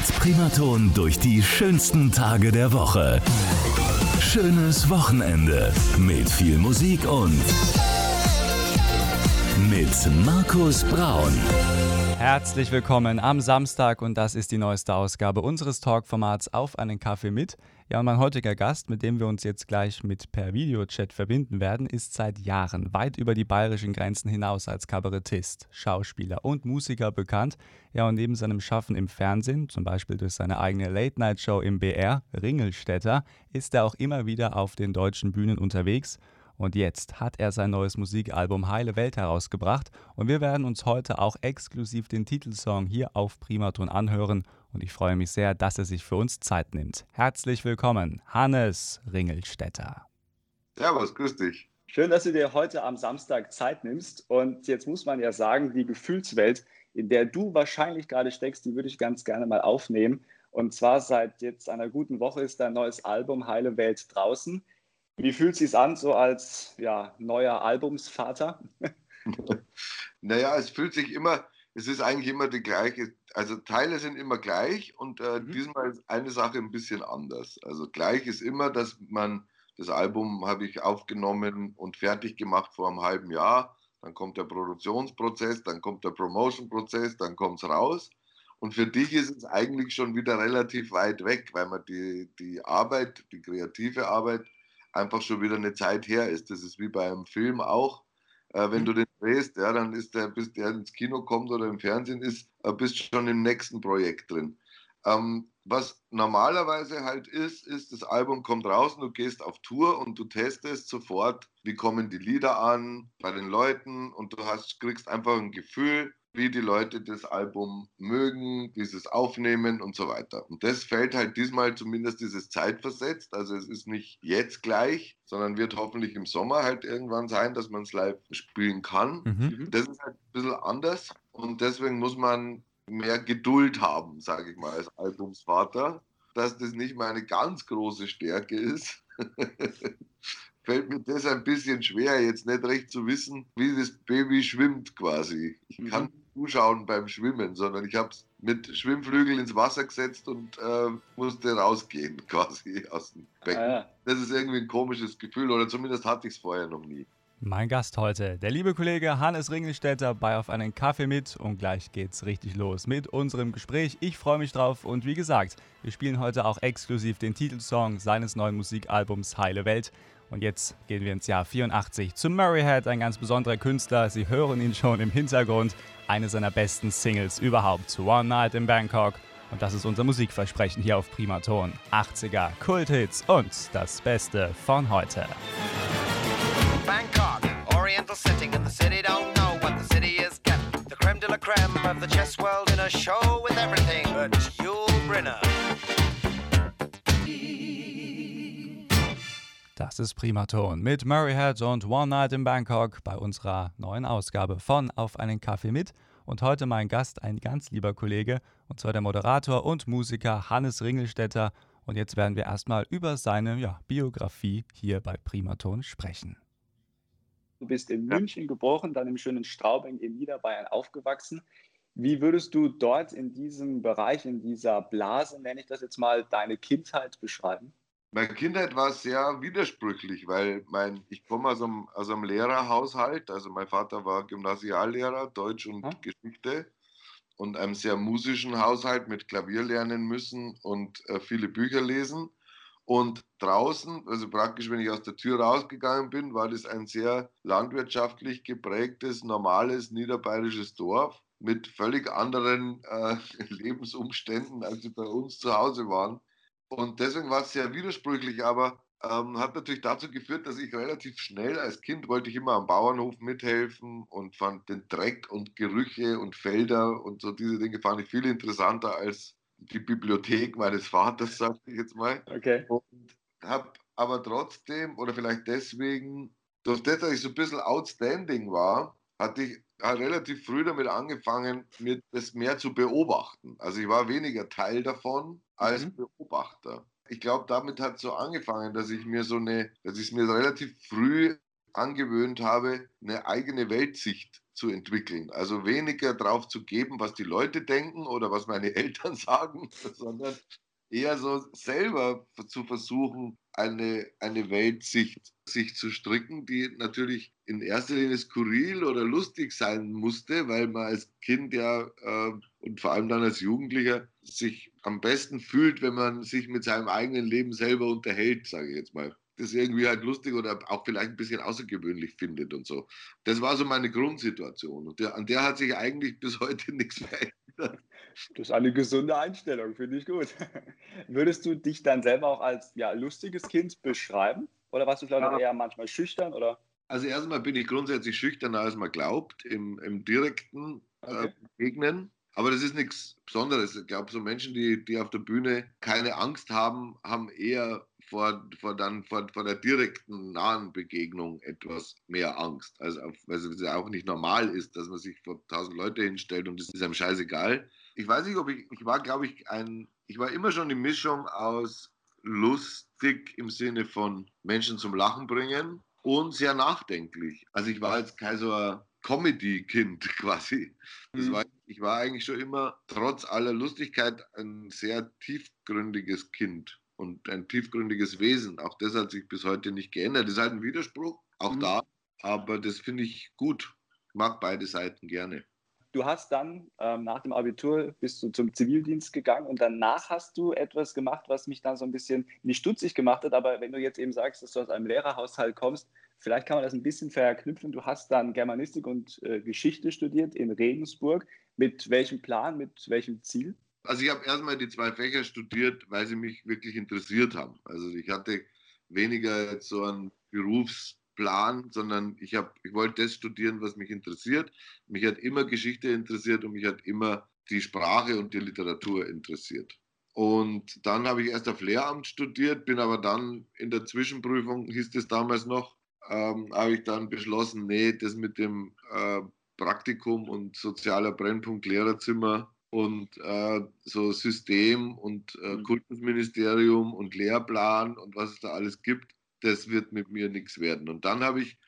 Mit Primaton durch die schönsten Tage der Woche. Schönes Wochenende mit viel Musik und mit Markus Braun. Herzlich willkommen am Samstag und das ist die neueste Ausgabe unseres Talkformats Auf einen Kaffee mit. Ja, und mein heutiger Gast, mit dem wir uns jetzt gleich mit per Videochat verbinden werden, ist seit Jahren weit über die bayerischen Grenzen hinaus als Kabarettist, Schauspieler und Musiker bekannt. Ja, und neben seinem Schaffen im Fernsehen, zum Beispiel durch seine eigene Late-Night-Show im BR, Ringelstädter, ist er auch immer wieder auf den deutschen Bühnen unterwegs und jetzt hat er sein neues Musikalbum Heile Welt herausgebracht und wir werden uns heute auch exklusiv den Titelsong hier auf Primaton anhören und ich freue mich sehr, dass er sich für uns Zeit nimmt. Herzlich willkommen, Hannes Ringelstetter. Servus, grüß dich. Schön, dass du dir heute am Samstag Zeit nimmst und jetzt muss man ja sagen, die Gefühlswelt, in der du wahrscheinlich gerade steckst, die würde ich ganz gerne mal aufnehmen. Und zwar seit jetzt einer guten Woche ist dein neues Album Heile Welt draußen. Wie fühlt es sich an, so als ja, neuer Albumsvater? naja, es fühlt sich immer, es ist eigentlich immer die gleiche, also Teile sind immer gleich und äh, mhm. diesmal ist eine Sache ein bisschen anders. Also gleich ist immer, dass man, das Album habe ich aufgenommen und fertig gemacht vor einem halben Jahr. Dann kommt der Produktionsprozess, dann kommt der Promotion-Prozess, dann kommt es raus. Und für dich ist es eigentlich schon wieder relativ weit weg, weil man die, die Arbeit, die kreative Arbeit, einfach schon wieder eine Zeit her ist. Das ist wie beim Film auch. Äh, wenn mhm. du den drehst, ja, dann ist der, bis der ins Kino kommt oder im Fernsehen ist, äh, bist schon im nächsten Projekt drin. Ähm, was normalerweise halt ist, ist, das Album kommt raus und du gehst auf Tour und du testest sofort, wie kommen die Lieder an bei den Leuten und du hast, kriegst einfach ein Gefühl, wie die Leute das Album mögen, dieses Aufnehmen und so weiter. Und das fällt halt diesmal zumindest dieses zeitversetzt. Also es ist nicht jetzt gleich, sondern wird hoffentlich im Sommer halt irgendwann sein, dass man es live spielen kann. Mhm. Das ist halt ein bisschen anders und deswegen muss man mehr Geduld haben, sage ich mal, als Albumsvater, dass das nicht meine ganz große Stärke ist. fällt mir das ein bisschen schwer, jetzt nicht recht zu wissen, wie das Baby schwimmt quasi. Ich kann mhm zuschauen beim Schwimmen, sondern ich habe es mit Schwimmflügel ins Wasser gesetzt und äh, musste rausgehen quasi aus dem Becken. Ah, ja. Das ist irgendwie ein komisches Gefühl oder zumindest hatte ich es vorher noch nie. Mein Gast heute, der liebe Kollege Hannes Ringelstädter bei Auf einen Kaffee mit und gleich geht's richtig los mit unserem Gespräch. Ich freue mich drauf und wie gesagt, wir spielen heute auch exklusiv den Titelsong seines neuen Musikalbums Heile Welt. Und jetzt gehen wir ins Jahr 84 zu Murray Head, ein ganz besonderer Künstler. Sie hören ihn schon im Hintergrund eine seiner besten Singles überhaupt, One Night in Bangkok. Und das ist unser Musikversprechen hier auf Primaton. 80er, Kulthits und das Beste von heute. Bangkok, Oriental setting and the city don't know what the city is getting. The creme de la creme of the chess world in a show with everything but Yul. Das ist Primaton mit Murray Head und One Night in Bangkok bei unserer neuen Ausgabe von Auf einen Kaffee mit. Und heute mein Gast, ein ganz lieber Kollege, und zwar der Moderator und Musiker Hannes Ringelstetter. Und jetzt werden wir erstmal über seine ja, Biografie hier bei Primaton sprechen. Du bist in München geboren, dann im schönen Straubing in Niederbayern aufgewachsen. Wie würdest du dort in diesem Bereich, in dieser Blase, nenne ich das jetzt mal, deine Kindheit beschreiben? Meine Kindheit war sehr widersprüchlich, weil mein, ich komme aus einem, aus einem Lehrerhaushalt. Also mein Vater war Gymnasiallehrer, Deutsch und hm? Geschichte und einem sehr musischen Haushalt mit Klavier lernen müssen und äh, viele Bücher lesen. Und draußen, also praktisch, wenn ich aus der Tür rausgegangen bin, war das ein sehr landwirtschaftlich geprägtes, normales niederbayerisches Dorf mit völlig anderen äh, Lebensumständen, als sie bei uns zu Hause waren. Und deswegen war es sehr widersprüchlich, aber ähm, hat natürlich dazu geführt, dass ich relativ schnell als Kind wollte ich immer am Bauernhof mithelfen und fand den Dreck und Gerüche und Felder und so diese Dinge fand ich viel interessanter als die Bibliothek meines Vaters, sag ich jetzt mal. Okay. Und habe aber trotzdem oder vielleicht deswegen, durch das, dass ich so ein bisschen outstanding war, hatte ich relativ früh damit angefangen, mir das mehr zu beobachten. Also ich war weniger Teil davon als mhm. Beobachter. Ich glaube, damit hat es so angefangen, dass ich mir so eine, dass ich es mir relativ früh angewöhnt habe, eine eigene Weltsicht zu entwickeln. Also weniger drauf zu geben, was die Leute denken oder was meine Eltern sagen, sondern eher so selber zu versuchen, eine, eine Weltsicht sich zu stricken, die natürlich in erster Linie skurril oder lustig sein musste, weil man als Kind ja äh, und vor allem dann als Jugendlicher sich am besten fühlt, wenn man sich mit seinem eigenen Leben selber unterhält, sage ich jetzt mal. Das irgendwie halt lustig oder auch vielleicht ein bisschen außergewöhnlich findet und so. Das war so meine Grundsituation und der, an der hat sich eigentlich bis heute nichts verändert. Das ist eine gesunde Einstellung, finde ich gut. Würdest du dich dann selber auch als ja, lustiges Kind beschreiben? Oder warst du vielleicht ja. eher manchmal schüchtern? Oder? Also erstmal bin ich grundsätzlich schüchterner, als man glaubt, im, im direkten äh, okay. äh, Begegnen. Aber das ist nichts Besonderes. Ich glaube, so Menschen, die, die auf der Bühne keine Angst haben, haben eher vor, vor, dann, vor, vor der direkten, nahen Begegnung etwas mehr Angst. Also, weil es ja auch nicht normal ist, dass man sich vor tausend Leute hinstellt und es ist einem scheißegal. Ich weiß nicht, ob ich, ich war, glaube ich, ein, ich war immer schon die Mischung aus lustig im Sinne von Menschen zum Lachen bringen und sehr nachdenklich. Also ich war jetzt kein so ein Comedy-Kind quasi. Mhm. War, ich war eigentlich schon immer, trotz aller Lustigkeit, ein sehr tiefgründiges Kind und ein tiefgründiges Wesen. Auch das hat sich bis heute nicht geändert. Das ist halt ein Widerspruch, auch mhm. da, aber das finde ich gut. Ich mag beide Seiten gerne. Du hast dann ähm, nach dem Abitur bist du zum Zivildienst gegangen und danach hast du etwas gemacht, was mich dann so ein bisschen nicht stutzig gemacht hat. Aber wenn du jetzt eben sagst, dass du aus einem Lehrerhaushalt kommst, vielleicht kann man das ein bisschen verknüpfen. Du hast dann Germanistik und äh, Geschichte studiert in Regensburg. Mit welchem Plan, mit welchem Ziel? Also ich habe erstmal die zwei Fächer studiert, weil sie mich wirklich interessiert haben. Also ich hatte weniger so einen Berufsplan, sondern ich, hab, ich wollte das studieren, was mich interessiert. Mich hat immer Geschichte interessiert und mich hat immer die Sprache und die Literatur interessiert. Und dann habe ich erst auf Lehramt studiert, bin aber dann in der Zwischenprüfung, hieß es damals noch, ähm, habe ich dann beschlossen, nee, das mit dem äh, Praktikum und sozialer Brennpunkt Lehrerzimmer und äh, so System und äh, mhm. Kultusministerium und Lehrplan und was es da alles gibt, das wird mit mir nichts werden. Und dann habe ich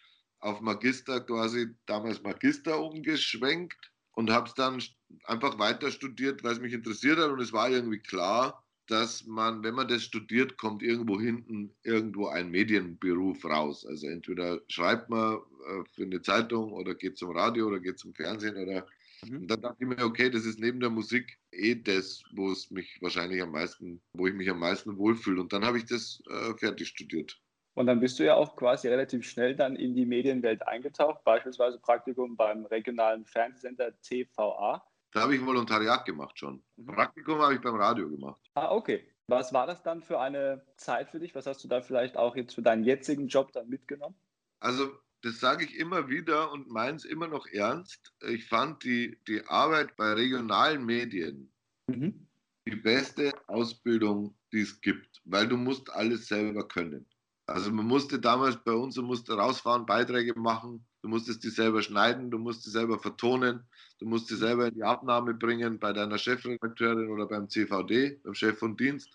auf Magister quasi damals Magister umgeschwenkt und habe es dann einfach weiter studiert, weil es mich interessiert hat und es war irgendwie klar, dass man, wenn man das studiert, kommt irgendwo hinten irgendwo ein Medienberuf raus. Also entweder schreibt man äh, für eine Zeitung oder geht zum Radio oder geht zum Fernsehen oder mhm. und dann dachte ich mir, okay, das ist neben der Musik eh das, wo es mich wahrscheinlich am meisten, wo ich mich am meisten wohlfühle. Und dann habe ich das äh, fertig studiert. Und dann bist du ja auch quasi relativ schnell dann in die Medienwelt eingetaucht, beispielsweise Praktikum beim regionalen Fernsehsender TVA. Da habe ich Volontariat gemacht schon. Mhm. Praktikum habe ich beim Radio gemacht. Ah, okay. Was war das dann für eine Zeit für dich? Was hast du da vielleicht auch jetzt für deinen jetzigen Job dann mitgenommen? Also, das sage ich immer wieder und meins immer noch ernst. Ich fand die, die Arbeit bei regionalen Medien mhm. die beste Ausbildung, die es gibt, weil du musst alles selber können. Also man musste damals bei uns, du musst rausfahren, Beiträge machen, du musstest die selber schneiden, du musst die selber vertonen, du musst die selber in die Abnahme bringen bei deiner Chefredakteurin oder beim CVD, beim Chef von Dienst.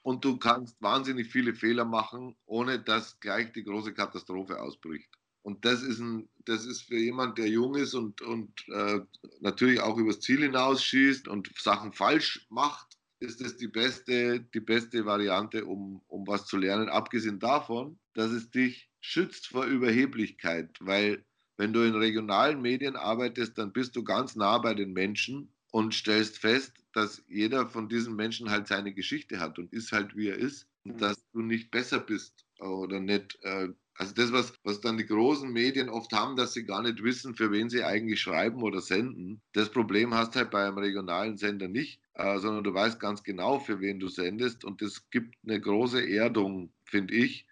Und du kannst wahnsinnig viele Fehler machen, ohne dass gleich die große Katastrophe ausbricht. Und das ist, ein, das ist für jemand, der jung ist und, und äh, natürlich auch übers Ziel hinausschießt und Sachen falsch macht, ist es die beste, die beste Variante, um, um was zu lernen. Abgesehen davon, dass es dich schützt vor Überheblichkeit, weil wenn du in regionalen Medien arbeitest, dann bist du ganz nah bei den Menschen und stellst fest, dass jeder von diesen Menschen halt seine Geschichte hat und ist halt wie er ist und mhm. dass du nicht besser bist oder nicht. Äh, also das, was, was dann die großen Medien oft haben, dass sie gar nicht wissen, für wen sie eigentlich schreiben oder senden. Das Problem hast halt bei einem regionalen Sender nicht, äh, sondern du weißt ganz genau, für wen du sendest und das gibt eine große Erdung, finde ich,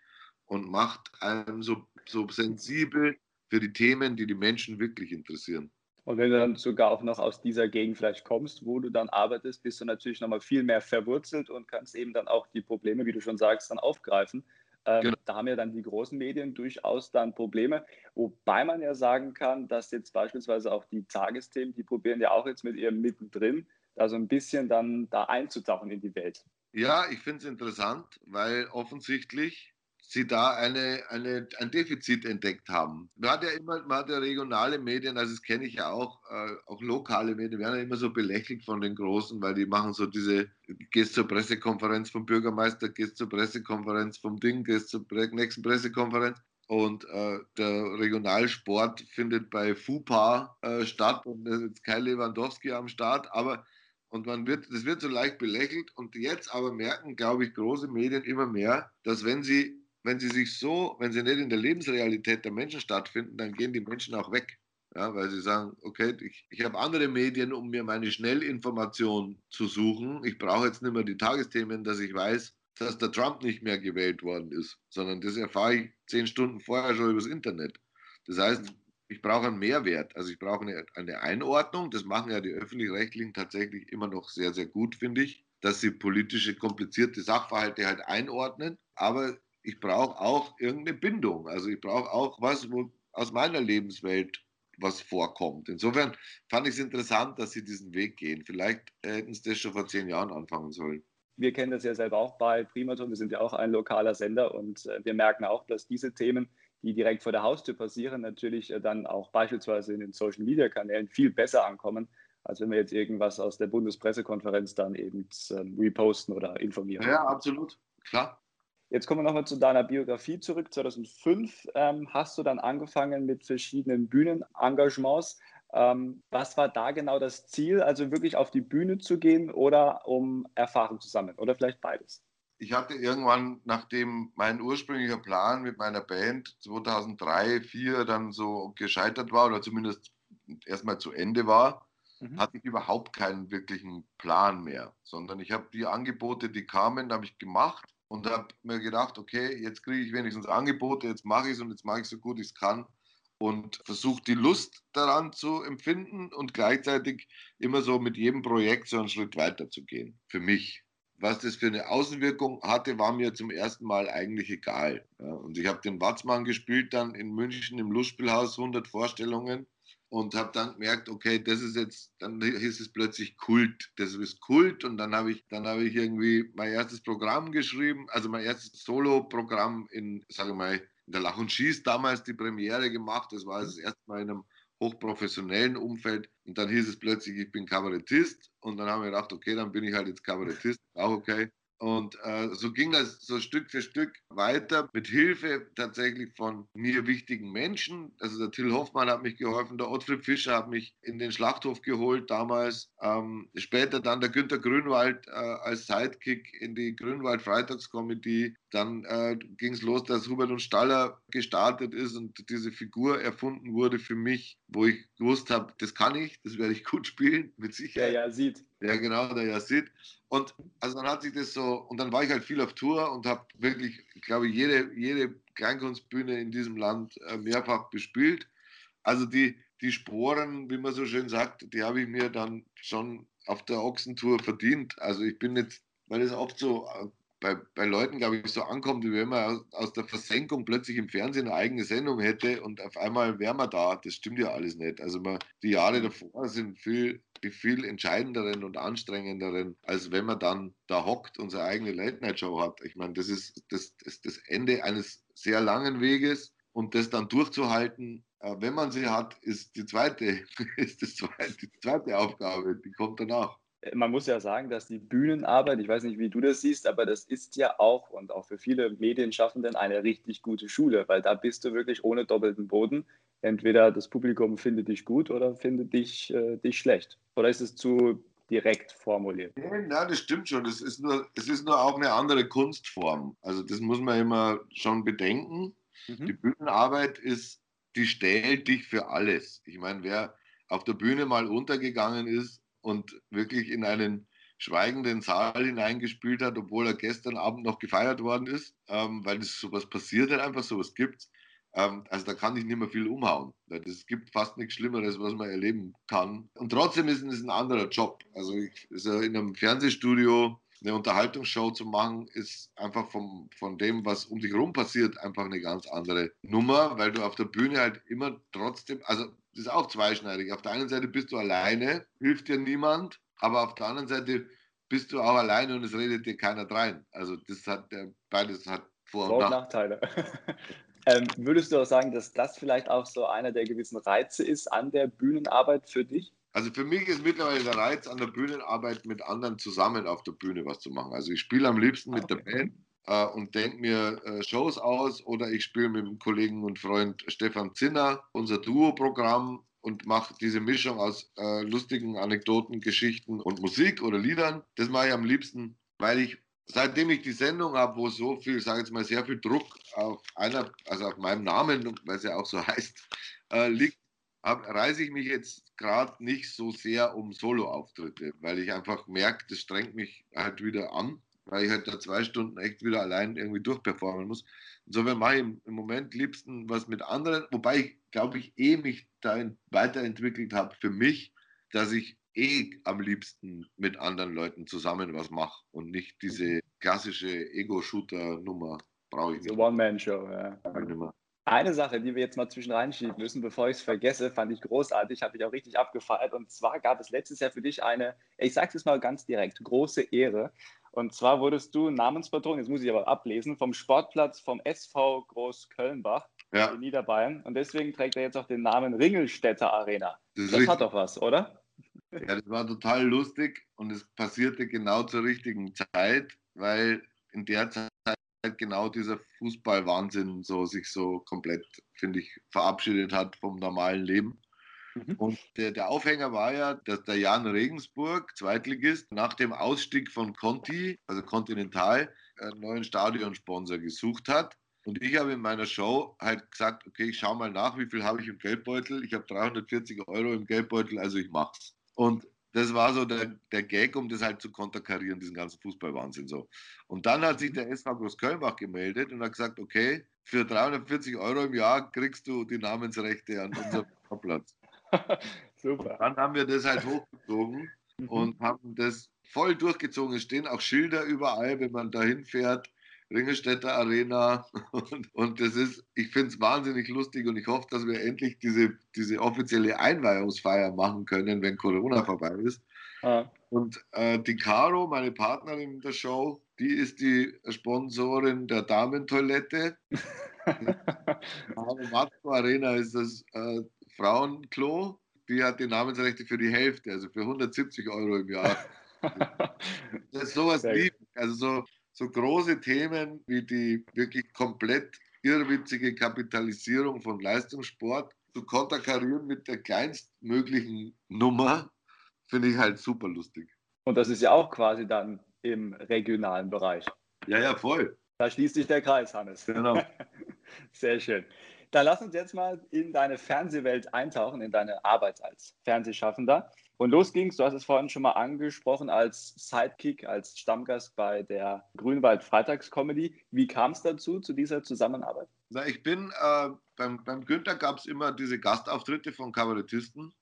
und macht einem so, so sensibel für die Themen, die die Menschen wirklich interessieren. Und wenn du dann sogar auch noch aus dieser Gegend vielleicht kommst, wo du dann arbeitest, bist du natürlich nochmal viel mehr verwurzelt und kannst eben dann auch die Probleme, wie du schon sagst, dann aufgreifen. Ähm, genau. Da haben ja dann die großen Medien durchaus dann Probleme, wobei man ja sagen kann, dass jetzt beispielsweise auch die Tagesthemen, die probieren ja auch jetzt mit ihrem Mittendrin, da so ein bisschen dann da einzutauchen in die Welt. Ja, ich finde es interessant, weil offensichtlich sie da eine, eine, ein Defizit entdeckt haben. Man hat ja immer, man hat ja regionale Medien, also das kenne ich ja auch, äh, auch lokale Medien, werden ja immer so belächelt von den Großen, weil die machen so diese, gehst zur Pressekonferenz vom Bürgermeister, gehst zur Pressekonferenz vom Ding, gehst zur nächsten Pressekonferenz. Und äh, der Regionalsport findet bei FUPA äh, statt und es ist jetzt kein Lewandowski am Start, aber und man wird, das wird so leicht belächelt. Und jetzt aber merken, glaube ich, große Medien immer mehr, dass wenn sie wenn sie sich so, wenn sie nicht in der Lebensrealität der Menschen stattfinden, dann gehen die Menschen auch weg. Ja, weil sie sagen, okay, ich, ich habe andere Medien, um mir meine Schnellinformation zu suchen. Ich brauche jetzt nicht mehr die Tagesthemen, dass ich weiß, dass der Trump nicht mehr gewählt worden ist, sondern das erfahre ich zehn Stunden vorher schon übers Internet. Das heißt, ich brauche einen Mehrwert. Also ich brauche eine, eine Einordnung. Das machen ja die öffentlich-rechtlichen tatsächlich immer noch sehr, sehr gut, finde ich, dass sie politische, komplizierte Sachverhalte halt einordnen. Aber ich brauche auch irgendeine Bindung. Also ich brauche auch was, wo aus meiner Lebenswelt was vorkommt. Insofern fand ich es interessant, dass sie diesen Weg gehen. Vielleicht hätten sie das schon vor zehn Jahren anfangen sollen. Wir kennen das ja selber auch bei Primaton. Wir sind ja auch ein lokaler Sender und äh, wir merken auch, dass diese Themen, die direkt vor der Haustür passieren, natürlich äh, dann auch beispielsweise in den Social Media Kanälen viel besser ankommen, als wenn wir jetzt irgendwas aus der Bundespressekonferenz dann eben ähm, reposten oder informieren. Ja, absolut. Klar. Jetzt kommen wir nochmal zu deiner Biografie zurück. 2005 ähm, hast du dann angefangen mit verschiedenen Bühnenengagements. Ähm, was war da genau das Ziel? Also wirklich auf die Bühne zu gehen oder um Erfahrung zu sammeln oder vielleicht beides? Ich hatte irgendwann, nachdem mein ursprünglicher Plan mit meiner Band 2003, 2004 dann so gescheitert war oder zumindest erstmal zu Ende war, mhm. hatte ich überhaupt keinen wirklichen Plan mehr, sondern ich habe die Angebote, die kamen, habe ich gemacht und habe mir gedacht, okay, jetzt kriege ich wenigstens Angebote, jetzt mache ich es und jetzt mache ich so gut ich es kann und versuche die Lust daran zu empfinden und gleichzeitig immer so mit jedem Projekt so einen Schritt weiter zu gehen. Für mich. Was das für eine Außenwirkung hatte, war mir zum ersten Mal eigentlich egal. Und ich habe den Watzmann gespielt dann in München im Lustspielhaus, 100 Vorstellungen und habe dann gemerkt, okay, das ist jetzt, dann hieß es plötzlich Kult, das ist Kult und dann habe ich, dann habe ich irgendwie mein erstes Programm geschrieben, also mein erstes Solo-Programm in, sage mal, in der Lach und Schieß damals die Premiere gemacht, das war das erste Mal in einem hochprofessionellen Umfeld. Und dann hieß es plötzlich, ich bin Kabarettist. Und dann haben wir gedacht, okay, dann bin ich halt jetzt Kabarettist, auch okay. Und äh, so ging das so Stück für Stück weiter mit Hilfe tatsächlich von mir wichtigen Menschen. Also der Till Hoffmann hat mich geholfen, der Ottfried Fischer hat mich in den Schlachthof geholt damals. Ähm, später dann der Günter Grünwald äh, als Sidekick in die Grünwald Freitagskomödie. Dann äh, ging es los, dass Hubert und Staller gestartet ist und diese Figur erfunden wurde für mich, wo ich gewusst habe, das kann ich, das werde ich gut spielen, mit Sicherheit. Der ja sieht. Ja, genau, der ja sieht. Und also dann hat sich das so, und dann war ich halt viel auf Tour und habe wirklich, glaube ich, jede, jede Kleinkunstbühne in diesem Land äh, mehrfach bespielt. Also die, die Sporen, wie man so schön sagt, die habe ich mir dann schon auf der Ochsentour verdient. Also ich bin jetzt, weil es oft so äh, bei, bei Leuten, glaube ich, so ankommt, wie wenn man aus, aus, der Versenkung plötzlich im Fernsehen eine eigene Sendung hätte und auf einmal wäre man da. Das stimmt ja alles nicht. Also man, die Jahre davor sind viel, viel entscheidenderen und anstrengenderen, als wenn man dann da hockt und seine eigene Late-Night-Show hat. Ich meine, das ist das, das, das Ende eines sehr langen Weges und das dann durchzuhalten, äh, wenn man sie hat, ist die zweite, ist das zweite, die zweite Aufgabe, die kommt danach man muss ja sagen, dass die Bühnenarbeit, ich weiß nicht, wie du das siehst, aber das ist ja auch und auch für viele Medienschaffenden eine richtig gute Schule, weil da bist du wirklich ohne doppelten Boden. Entweder das Publikum findet dich gut oder findet dich, äh, dich schlecht. Oder ist es zu direkt formuliert? Nein, das stimmt schon. Es ist, nur, es ist nur auch eine andere Kunstform. Also das muss man immer schon bedenken. Mhm. Die Bühnenarbeit ist, die stellt dich für alles. Ich meine, wer auf der Bühne mal untergegangen ist, und wirklich in einen schweigenden Saal hineingespült hat, obwohl er gestern Abend noch gefeiert worden ist, ähm, weil das sowas passiert halt einfach, sowas gibt ähm, Also da kann ich nicht mehr viel umhauen. Weil es gibt fast nichts Schlimmeres, was man erleben kann. Und trotzdem ist es ein anderer Job. Also, ich, also in einem Fernsehstudio eine Unterhaltungsshow zu machen, ist einfach vom, von dem, was um dich herum passiert, einfach eine ganz andere Nummer, weil du auf der Bühne halt immer trotzdem, also das ist auch zweischneidig. Auf der einen Seite bist du alleine, hilft dir niemand, aber auf der anderen Seite bist du auch alleine und es redet dir keiner drein. Also das hat beides hat Vor- und, Vor- und Nachteile. ähm, würdest du auch sagen, dass das vielleicht auch so einer der gewissen Reize ist an der Bühnenarbeit für dich? Also für mich ist mittlerweile der Reiz an der Bühnenarbeit mit anderen zusammen auf der Bühne was zu machen. Also ich spiele am liebsten mit okay. der Band äh, und denke mir äh, Shows aus oder ich spiele mit dem Kollegen und Freund Stefan Zinner unser Duo-Programm und mache diese Mischung aus äh, lustigen Anekdoten, Geschichten und Musik oder Liedern. Das mache ich am liebsten, weil ich seitdem ich die Sendung habe, wo so viel, sage ich jetzt mal, sehr viel Druck auf einer, also auf meinem Namen, weil es ja auch so heißt, äh, liegt, hab, reise ich mich jetzt gerade nicht so sehr um Solo-Auftritte, weil ich einfach merke, das strengt mich halt wieder an, weil ich halt da zwei Stunden echt wieder allein irgendwie durchperformen muss. Insofern mache ich im, Moment liebsten was mit anderen, wobei ich, glaube ich, eh mich da weiterentwickelt habe für mich, dass ich eh am liebsten mit anderen Leuten zusammen was mache und nicht diese klassische Ego-Shooter-Nummer brauche ich nicht. One-Man-Show, ja. Eine Sache, die wir jetzt mal zwischen reinschieben müssen, bevor ich es vergesse, fand ich großartig, habe ich auch richtig abgefeiert. Und zwar gab es letztes Jahr für dich eine, ich sage es mal ganz direkt, große Ehre. Und zwar wurdest du Namenspatron, jetzt muss ich aber ablesen, vom Sportplatz vom SV Groß-Kölnbach ja. in Niederbayern. Und deswegen trägt er jetzt auch den Namen Ringelstädter Arena. Das, das hat doch was, oder? Ja, das war total lustig und es passierte genau zur richtigen Zeit, weil in der Zeit genau dieser Fußballwahnsinn so sich so komplett, finde ich, verabschiedet hat vom normalen Leben. Mhm. Und der, der, Aufhänger war ja, dass der Jan Regensburg, Zweitligist, nach dem Ausstieg von Conti, also Continental, einen neuen Stadionsponsor gesucht hat. Und ich habe in meiner Show halt gesagt, okay, ich schaue mal nach, wie viel habe ich im Geldbeutel. Ich habe 340 Euro im Geldbeutel, also ich mach's. Und das war so der, der Gag, um das halt zu konterkarieren, diesen ganzen Fußballwahnsinn so. Und dann hat sich der SV Großkölnbach gemeldet und hat gesagt, okay, für 340 Euro im Jahr kriegst du die Namensrechte an unserem Platz. Super. Und dann haben wir das halt hochgezogen mhm. und haben das voll durchgezogen. Es stehen auch Schilder überall, wenn man dahin fährt. Ringelstädter Arena. Und, und das ist, ich finde es wahnsinnig lustig und ich hoffe, dass wir endlich diese, diese offizielle Einweihungsfeier machen können, wenn Corona vorbei ist. Ah. Und äh, die Caro, meine Partnerin der Show, die ist die Sponsorin der Damentoilette. Matko Arena ist das äh, Frauenklo. Die hat die Namensrechte für die Hälfte, also für 170 Euro im Jahr. das ist sowas lieb. Also so so große Themen wie die wirklich komplett irrwitzige Kapitalisierung von Leistungssport zu konterkarieren mit der kleinstmöglichen Nummer, finde ich halt super lustig. Und das ist ja auch quasi dann im regionalen Bereich. Ja, ja, voll. Da schließt sich der Kreis, Hannes. Genau. Sehr schön. Dann lass uns jetzt mal in deine Fernsehwelt eintauchen, in deine Arbeit als Fernsehschaffender. Und los ging's, du hast es vorhin schon mal angesprochen, als Sidekick, als Stammgast bei der Grünwald Freitagscomedy. Wie kam es dazu, zu dieser Zusammenarbeit? Na, ich bin, äh, beim, beim Günther gab es immer diese Gastauftritte von Kabarettisten.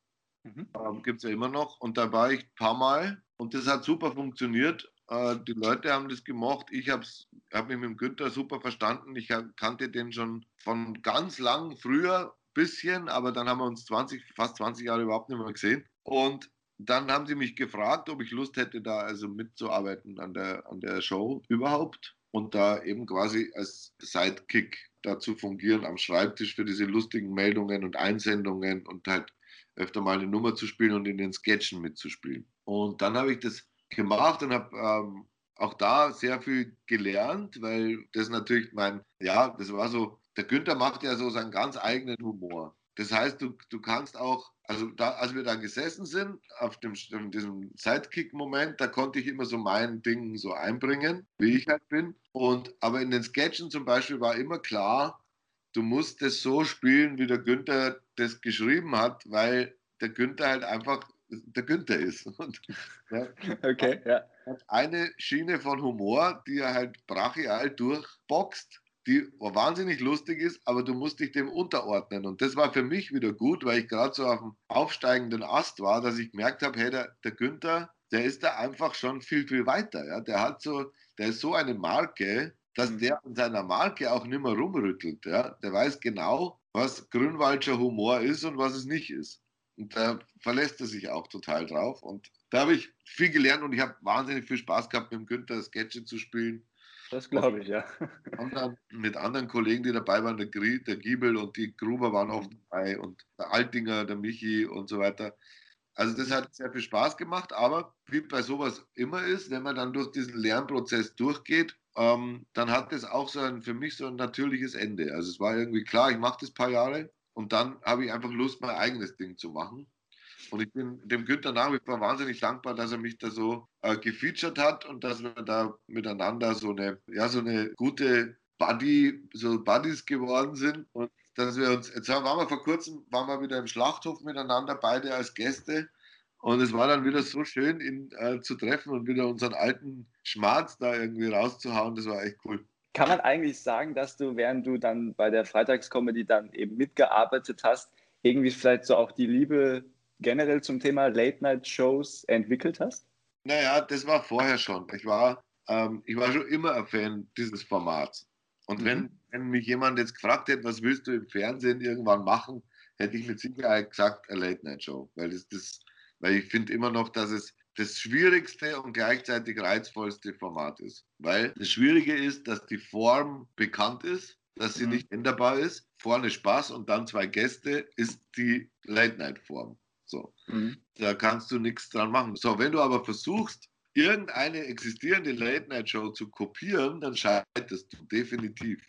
Mhm. Ähm, Gibt es ja immer noch. Und da war ich ein paar Mal und das hat super funktioniert. Äh, die Leute haben das gemocht. Ich habe hab mich mit dem Günther super verstanden. Ich kannte den schon von ganz lang früher bisschen, aber dann haben wir uns 20, fast 20 Jahre überhaupt nicht mehr gesehen. Und dann haben sie mich gefragt, ob ich Lust hätte, da also mitzuarbeiten an der, an der Show überhaupt und da eben quasi als Sidekick dazu fungieren am Schreibtisch für diese lustigen Meldungen und Einsendungen und halt öfter mal eine Nummer zu spielen und in den Sketchen mitzuspielen. Und dann habe ich das gemacht und habe ähm, auch da sehr viel gelernt, weil das natürlich mein, ja, das war so, der Günther macht ja so seinen ganz eigenen Humor. Das heißt, du, du kannst auch, also da, als wir dann gesessen sind, auf dem, diesem Sidekick-Moment, da konnte ich immer so mein Ding so einbringen, wie ich halt bin. Und, aber in den Sketchen zum Beispiel war immer klar, du musst es so spielen, wie der Günther das geschrieben hat, weil der Günther halt einfach der Günther ist. Und, ja, okay, ja. Eine Schiene von Humor, die er halt brachial durchboxt die wahnsinnig lustig ist, aber du musst dich dem unterordnen. Und das war für mich wieder gut, weil ich gerade so auf dem aufsteigenden Ast war, dass ich gemerkt habe, hey, der, der Günther, der ist da einfach schon viel, viel weiter. Ja? Der hat so, der ist so eine Marke, dass mhm. der an seiner Marke auch nicht mehr rumrüttelt. Ja? Der weiß genau, was Grünwaldscher Humor ist und was es nicht ist. Und da verlässt er sich auch total drauf. Und da habe ich viel gelernt und ich habe wahnsinnig viel Spaß gehabt, mit dem Günther Sketche zu spielen. Das glaube ich, ja. Mit anderen Kollegen, die dabei waren, der, der Giebel und die Gruber waren auch dabei und der Altinger, der Michi und so weiter. Also das hat sehr viel Spaß gemacht, aber wie bei sowas immer ist, wenn man dann durch diesen Lernprozess durchgeht, ähm, dann hat das auch so ein, für mich so ein natürliches Ende. Also es war irgendwie klar, ich mache das ein paar Jahre und dann habe ich einfach Lust, mein eigenes Ding zu machen. Und ich bin dem Günther nach wie vor wahnsinnig dankbar, dass er mich da so äh, gefeatured hat und dass wir da miteinander so eine, ja, so eine gute Buddy, so Buddies geworden sind. Und dass wir uns, jetzt waren wir vor kurzem, waren wir wieder im Schlachthof miteinander, beide als Gäste. Und es war dann wieder so schön, ihn äh, zu treffen und wieder unseren alten Schmerz da irgendwie rauszuhauen. Das war echt cool. Kann man eigentlich sagen, dass du, während du dann bei der Freitagscomedy dann eben mitgearbeitet hast, irgendwie vielleicht so auch die Liebe generell zum Thema Late-Night-Shows entwickelt hast? Naja, das war vorher schon. Ich war, ähm, ich war schon immer ein Fan dieses Formats. Und mhm. wenn, wenn mich jemand jetzt gefragt hätte, was willst du im Fernsehen irgendwann machen, hätte ich mit Sicherheit gesagt, eine Late-Night-Show. Weil, das, das, weil ich finde immer noch, dass es das schwierigste und gleichzeitig reizvollste Format ist. Weil das Schwierige ist, dass die Form bekannt ist, dass sie mhm. nicht änderbar ist. Vorne Spaß und dann zwei Gäste ist die Late-Night-Form. So. Mhm. Da kannst du nichts dran machen. So, wenn du aber versuchst, irgendeine existierende Late-Night-Show zu kopieren, dann scheiterst du definitiv.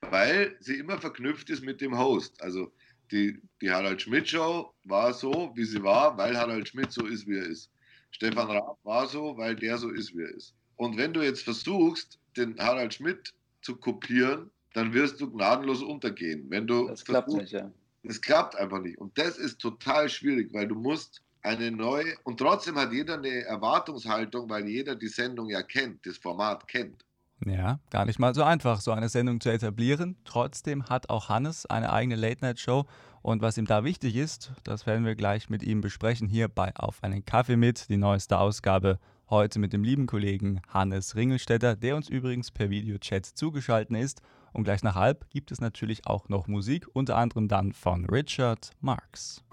Weil sie immer verknüpft ist mit dem Host. Also die, die Harald Schmidt-Show war so, wie sie war, weil Harald Schmidt so ist, wie er ist. Stefan Raab war so, weil der so ist, wie er ist. Und wenn du jetzt versuchst, den Harald Schmidt zu kopieren, dann wirst du gnadenlos untergehen. Wenn du das klappt nicht, ja. Es klappt einfach nicht. Und das ist total schwierig, weil du musst eine neue, und trotzdem hat jeder eine Erwartungshaltung, weil jeder die Sendung ja kennt, das Format kennt. Ja, gar nicht mal so einfach, so eine Sendung zu etablieren. Trotzdem hat auch Hannes eine eigene Late-Night-Show. Und was ihm da wichtig ist, das werden wir gleich mit ihm besprechen hier bei Auf einen Kaffee mit, die neueste Ausgabe. Heute mit dem lieben Kollegen Hannes Ringelstetter, der uns übrigens per Videochat zugeschaltet ist. Und gleich nach halb gibt es natürlich auch noch Musik, unter anderem dann von Richard Marx.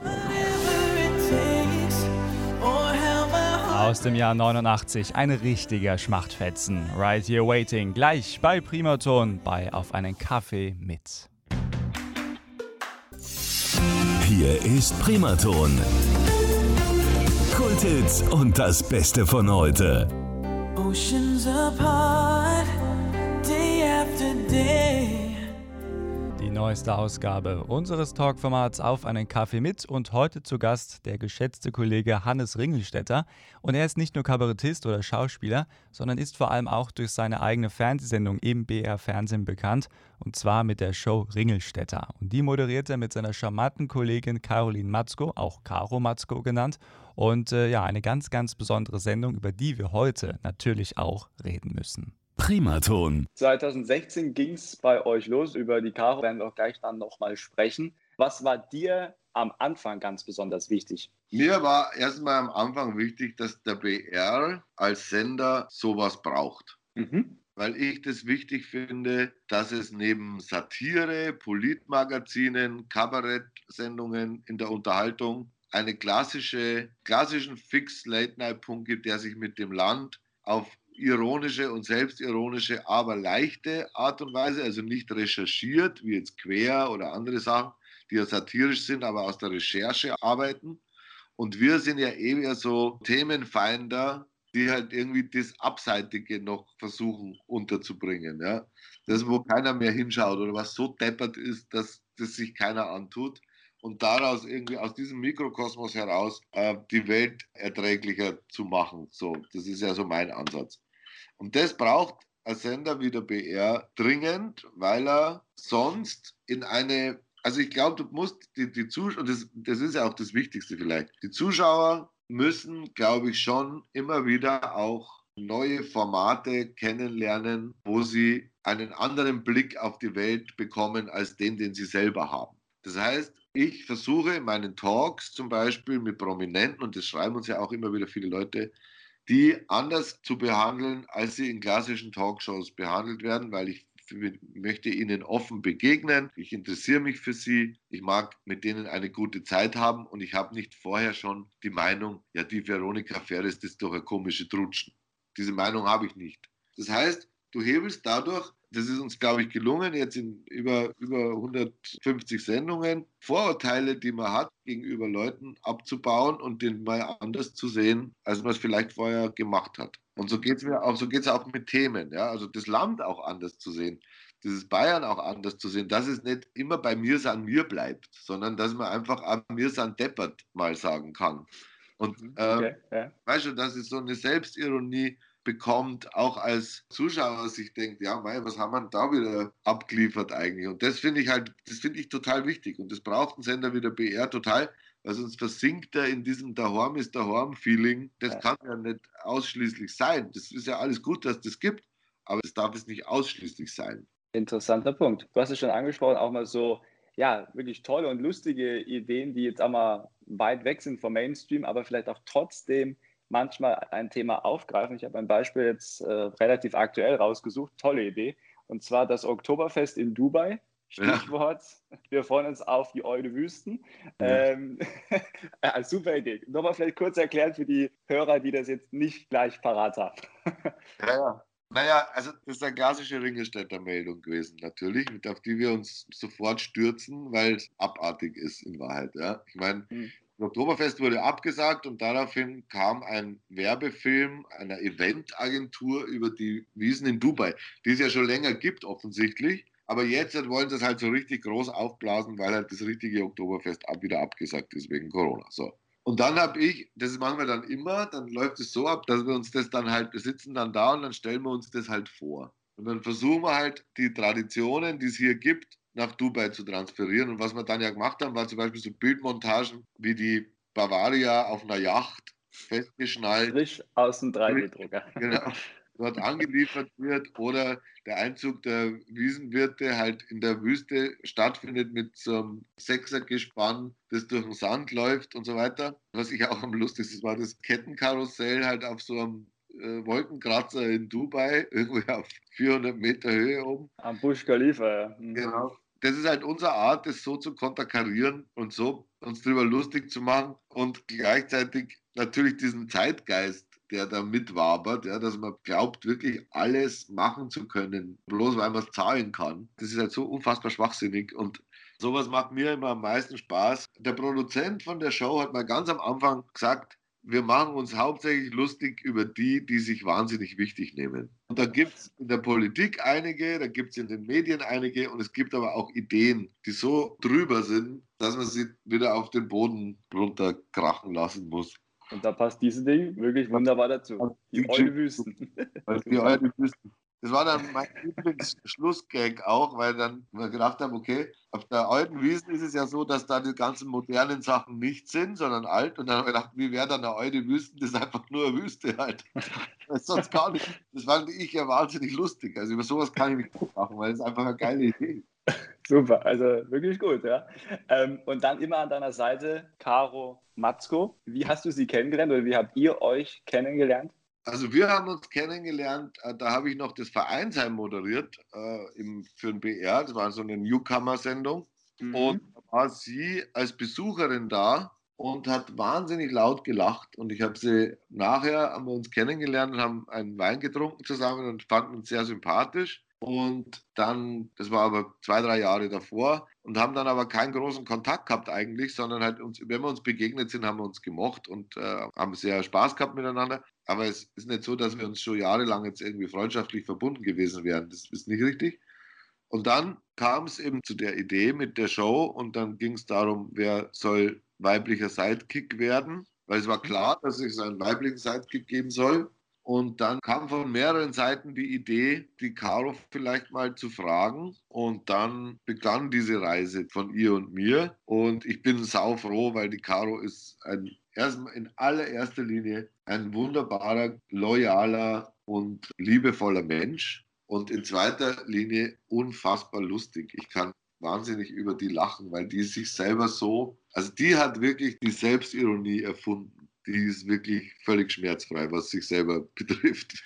Aus dem Jahr 89, ein richtiger Schmachtfetzen. Right Here Waiting, gleich bei Primaton bei Auf einen Kaffee mit. Hier ist Primaton. Kulthits und das Beste von heute. Oceans apart, day after day neueste Ausgabe unseres Talkformats auf einen Kaffee mit und heute zu Gast der geschätzte Kollege Hannes Ringelstetter. Und er ist nicht nur Kabarettist oder Schauspieler, sondern ist vor allem auch durch seine eigene Fernsehsendung im BR Fernsehen bekannt und zwar mit der Show Ringelstetter. Und die moderiert er mit seiner charmanten Kollegin Caroline Matzko, auch Caro Matzko genannt. Und äh, ja, eine ganz, ganz besondere Sendung, über die wir heute natürlich auch reden müssen. Primaton. 2016 ging es bei euch los. Über die Karo werden wir auch gleich dann nochmal sprechen. Was war dir am Anfang ganz besonders wichtig? Mir war erstmal am Anfang wichtig, dass der BR als Sender sowas braucht. Mhm. Weil ich das wichtig finde, dass es neben Satire, Politmagazinen, Kabarettsendungen in der Unterhaltung eine klassische, klassischen Fix-Late-Night-Punkt gibt, der sich mit dem Land auf ironische und selbstironische, aber leichte Art und Weise, also nicht recherchiert, wie jetzt Quer oder andere Sachen, die ja satirisch sind, aber aus der Recherche arbeiten. Und wir sind ja eher so Themenfeinder, die halt irgendwie das Abseitige noch versuchen unterzubringen. Ja? Das, wo keiner mehr hinschaut oder was so deppert ist, dass das sich keiner antut und daraus irgendwie aus diesem Mikrokosmos heraus äh, die Welt erträglicher zu machen. So, das ist ja so mein Ansatz. Und das braucht ein Sender wie der BR dringend, weil er sonst in eine, also ich glaube, du musst die, die Zuschauer, das, das ist ja auch das Wichtigste vielleicht, die Zuschauer müssen, glaube ich, schon immer wieder auch neue Formate kennenlernen, wo sie einen anderen Blick auf die Welt bekommen als den, den sie selber haben. Das heißt, ich versuche in meinen Talks zum Beispiel mit Prominenten, und das schreiben uns ja auch immer wieder viele Leute, die anders zu behandeln, als sie in klassischen Talkshows behandelt werden, weil ich möchte ihnen offen begegnen. Ich interessiere mich für sie. Ich mag mit denen eine gute Zeit haben und ich habe nicht vorher schon die Meinung, ja, die Veronika Ferres, ist doch eine komische Trutschen. Diese Meinung habe ich nicht. Das heißt, du hebelst dadurch, das ist uns, glaube ich, gelungen, jetzt in über, über 150 Sendungen, Vorurteile, die man hat, gegenüber Leuten abzubauen und den mal anders zu sehen, als man es vielleicht vorher gemacht hat. Und so geht es mir auch, so geht es auch mit Themen, ja, also das Land auch anders zu sehen dieses Bayern auch anders zu sehen, dass es nicht immer bei mir an mir bleibt, sondern dass man einfach an mir san deppert mal sagen kann. Und mhm, ähm, okay, ja. weißt du, dass es so eine Selbstironie bekommt, auch als Zuschauer sich denkt, ja, mei, was haben wir da wieder abgeliefert eigentlich? Und das finde ich halt, das finde ich total wichtig. Und das braucht ein Sender wie der BR total, weil sonst versinkt er in diesem Dahorm ist Dahorm-Feeling. Das ja. kann ja nicht ausschließlich sein. Das ist ja alles gut, dass das gibt, aber es darf es nicht ausschließlich sein. Interessanter Punkt. Du hast es schon angesprochen, auch mal so, ja, wirklich tolle und lustige Ideen, die jetzt auch mal weit weg sind vom Mainstream, aber vielleicht auch trotzdem manchmal ein Thema aufgreifen. Ich habe ein Beispiel jetzt äh, relativ aktuell rausgesucht, tolle Idee, und zwar das Oktoberfest in Dubai. Stichwort, ja. wir freuen uns auf die Eude Wüsten. Ja. Ähm, äh, super Idee. Nochmal vielleicht kurz erklärt für die Hörer, die das jetzt nicht gleich parat haben. ja, ja. Naja, also das ist eine klassische Ringelstädter Meldung gewesen, natürlich, auf die wir uns sofort stürzen, weil es abartig ist in Wahrheit. Ja. Ich meine, mhm. Das Oktoberfest wurde abgesagt und daraufhin kam ein Werbefilm einer Eventagentur über die Wiesen in Dubai, die es ja schon länger gibt, offensichtlich. Aber jetzt wollen sie es halt so richtig groß aufblasen, weil halt das richtige Oktoberfest wieder abgesagt ist wegen Corona. So. Und dann habe ich, das machen wir dann immer, dann läuft es so ab, dass wir uns das dann halt, wir sitzen dann da und dann stellen wir uns das halt vor. Und dann versuchen wir halt die Traditionen, die es hier gibt, nach Dubai zu transferieren. Und was wir dann ja gemacht haben, war zum Beispiel so Bildmontagen wie die Bavaria auf einer Yacht festgeschnallt. Frisch aus dem 3D-Drucker. Genau dort angeliefert wird oder der Einzug der Wiesenwirte halt in der Wüste stattfindet mit so einem Sechsergespann, das durch den Sand läuft und so weiter. Was ich auch am lustigsten war das Kettenkarussell halt auf so einem äh, Wolkenkratzer in Dubai, irgendwie auf 400 Meter Höhe oben. Am Busch Khalifa, ja. Mhm. Genau. Das ist halt unsere Art, das so zu konterkarieren und so uns darüber lustig zu machen und gleichzeitig natürlich diesen Zeitgeist der da mitwabert, ja, dass man glaubt, wirklich alles machen zu können, bloß weil man es zahlen kann. Das ist halt so unfassbar schwachsinnig und sowas macht mir immer am meisten Spaß. Der Produzent von der Show hat mal ganz am Anfang gesagt, wir machen uns hauptsächlich lustig über die, die sich wahnsinnig wichtig nehmen. Und da gibt es in der Politik einige, da gibt es in den Medien einige und es gibt aber auch Ideen, die so drüber sind, dass man sie wieder auf den Boden runterkrachen lassen muss. Und da passt dieses Ding wirklich wunderbar dazu. Die Wüsten. Die Eule Wüsten. Das war dann mein Lieblingsschlussgag auch, weil dann wir gedacht haben, okay, auf der alten Wiesen ist es ja so, dass da die ganzen modernen Sachen nicht sind, sondern alt. Und dann haben wir gedacht, wie wäre dann eine alte Wüsten? Das ist einfach nur eine Wüste halt. Das sonst gar nicht. Das fand ich ja wahnsinnig lustig. Also über sowas kann ich mich gut machen, weil es einfach eine geile Idee. Super, also wirklich gut, ja. Ähm, und dann immer an deiner Seite Caro Matzko. Wie hast du sie kennengelernt oder wie habt ihr euch kennengelernt? Also wir haben uns kennengelernt, äh, da habe ich noch das Vereinsheim moderiert äh, im, für den BR, das war so eine Newcomer-Sendung. Mhm. Und da war sie als Besucherin da und hat wahnsinnig laut gelacht. Und ich habe sie nachher, haben wir uns kennengelernt und haben einen Wein getrunken zusammen und fanden uns sehr sympathisch. Und dann, das war aber zwei, drei Jahre davor, und haben dann aber keinen großen Kontakt gehabt eigentlich, sondern halt uns, wenn wir uns begegnet sind, haben wir uns gemocht und äh, haben sehr Spaß gehabt miteinander. Aber es ist nicht so, dass wir uns schon jahrelang jetzt irgendwie freundschaftlich verbunden gewesen wären. Das ist nicht richtig. Und dann kam es eben zu der Idee mit der Show und dann ging es darum, wer soll weiblicher Sidekick werden, weil es war klar, dass es einen weiblichen Sidekick geben soll. Und dann kam von mehreren Seiten die Idee, die Caro vielleicht mal zu fragen. Und dann begann diese Reise von ihr und mir. Und ich bin saufroh, weil die Caro ist ein, in allererster Linie ein wunderbarer, loyaler und liebevoller Mensch. Und in zweiter Linie unfassbar lustig. Ich kann wahnsinnig über die lachen, weil die sich selber so, also die hat wirklich die Selbstironie erfunden die ist wirklich völlig schmerzfrei, was sich selber betrifft.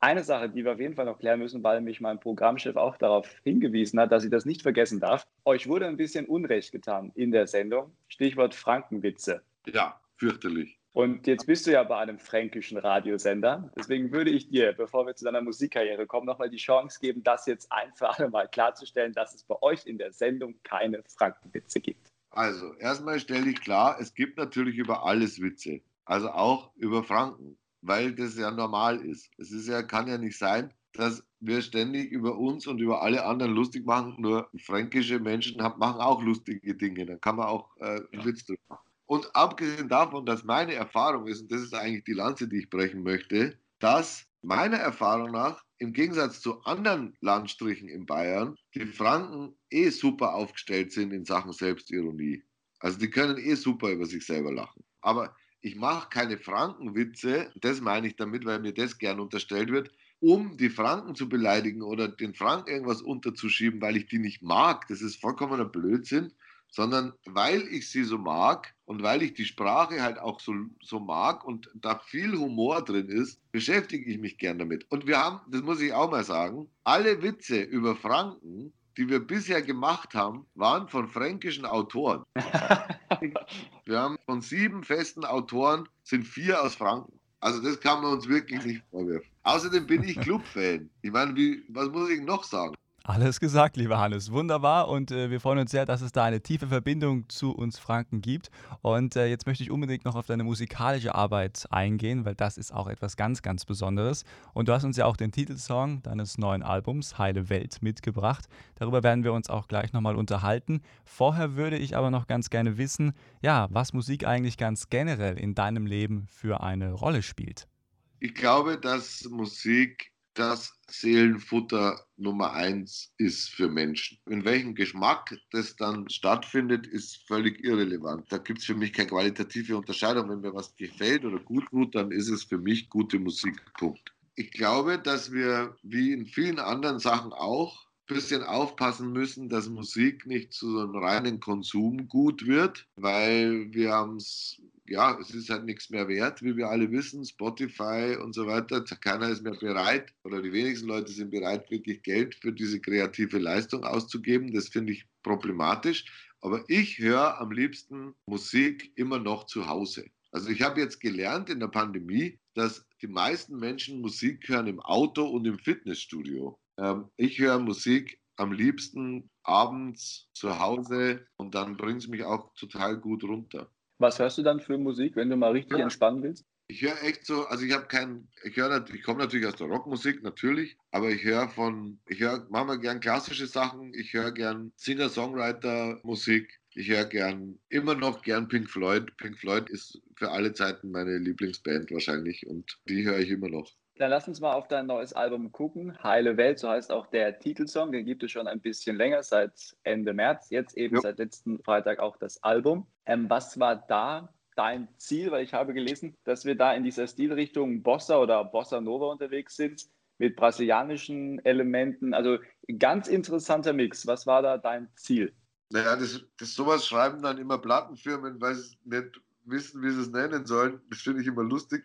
Eine Sache, die wir auf jeden Fall noch klären müssen, weil mich mein Programmchef auch darauf hingewiesen hat, dass ich das nicht vergessen darf. Euch wurde ein bisschen Unrecht getan in der Sendung. Stichwort Frankenwitze. Ja, fürchterlich. Und jetzt bist du ja bei einem fränkischen Radiosender. Deswegen würde ich dir, bevor wir zu deiner Musikkarriere kommen, nochmal die Chance geben, das jetzt ein für alle Mal klarzustellen, dass es bei euch in der Sendung keine Frankenwitze gibt. Also, erstmal stelle ich klar, es gibt natürlich über alles Witze. Also auch über Franken, weil das ja normal ist. Es ist ja, kann ja nicht sein, dass wir ständig über uns und über alle anderen lustig machen. Nur fränkische Menschen machen auch lustige Dinge. Dann kann man auch äh, einen Witz drüber machen. Und abgesehen davon, dass meine Erfahrung ist, und das ist eigentlich die Lanze, die ich brechen möchte, dass meiner Erfahrung nach im Gegensatz zu anderen Landstrichen in Bayern die Franken eh super aufgestellt sind in Sachen Selbstironie. Also die können eh super über sich selber lachen. Aber ich mache keine Frankenwitze, das meine ich damit, weil mir das gern unterstellt wird, um die Franken zu beleidigen oder den Franken irgendwas unterzuschieben, weil ich die nicht mag. Das ist vollkommener Blödsinn sondern weil ich sie so mag und weil ich die Sprache halt auch so, so mag und da viel Humor drin ist, beschäftige ich mich gern damit. Und wir haben, das muss ich auch mal sagen, alle Witze über Franken, die wir bisher gemacht haben, waren von fränkischen Autoren. wir haben von sieben festen Autoren, sind vier aus Franken. Also das kann man uns wirklich nicht vorwerfen. Außerdem bin ich Clubfan. Ich meine, wie, was muss ich noch sagen? Alles gesagt, lieber Hannes. Wunderbar und äh, wir freuen uns sehr, dass es da eine tiefe Verbindung zu uns Franken gibt. Und äh, jetzt möchte ich unbedingt noch auf deine musikalische Arbeit eingehen, weil das ist auch etwas ganz, ganz Besonderes. Und du hast uns ja auch den Titelsong deines neuen Albums Heile Welt mitgebracht. Darüber werden wir uns auch gleich nochmal unterhalten. Vorher würde ich aber noch ganz gerne wissen, ja, was Musik eigentlich ganz generell in deinem Leben für eine Rolle spielt. Ich glaube, dass Musik das Seelenfutter Nummer eins ist für Menschen. In welchem Geschmack das dann stattfindet, ist völlig irrelevant. Da gibt es für mich keine qualitative Unterscheidung. Wenn mir was gefällt oder gut tut, dann ist es für mich gute Musik. Punkt. Ich glaube, dass wir, wie in vielen anderen Sachen auch, ein bisschen aufpassen müssen, dass Musik nicht zu so einem reinen Konsumgut wird, weil wir haben es ja, es ist halt nichts mehr wert, wie wir alle wissen, Spotify und so weiter. Keiner ist mehr bereit oder die wenigsten Leute sind bereit, wirklich Geld für diese kreative Leistung auszugeben. Das finde ich problematisch. Aber ich höre am liebsten Musik immer noch zu Hause. Also ich habe jetzt gelernt in der Pandemie, dass die meisten Menschen Musik hören im Auto und im Fitnessstudio. Ähm, ich höre Musik am liebsten abends zu Hause und dann bringt es mich auch total gut runter. Was hörst du dann für Musik, wenn du mal richtig ja. entspannen willst? Ich höre echt so, also ich habe keinen, ich höre, ich komme natürlich aus der Rockmusik, natürlich, aber ich höre von, ich höre manchmal gern klassische Sachen, ich höre gern Singer-Songwriter-Musik, ich höre gern, immer noch gern Pink Floyd. Pink Floyd ist für alle Zeiten meine Lieblingsband wahrscheinlich und die höre ich immer noch. Dann lass uns mal auf dein neues Album gucken. Heile Welt, so heißt auch der Titelsong. Den gibt es schon ein bisschen länger, seit Ende März. Jetzt eben jo. seit letzten Freitag auch das Album. Ähm, was war da dein Ziel? Weil ich habe gelesen, dass wir da in dieser Stilrichtung Bossa oder Bossa Nova unterwegs sind, mit brasilianischen Elementen. Also ganz interessanter Mix. Was war da dein Ziel? Naja, das, das sowas schreiben dann immer Plattenfirmen, weil sie nicht wissen, wie sie es nennen sollen. Das finde ich immer lustig.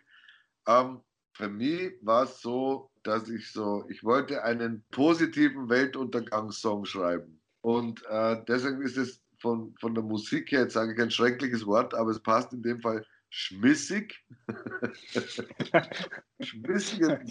Ähm, für mich war es so, dass ich so, ich wollte einen positiven Weltuntergangssong schreiben. Und äh, deswegen ist es von, von der Musik her, jetzt sage ich ein schreckliches Wort, aber es passt in dem Fall schmissig. Schmissige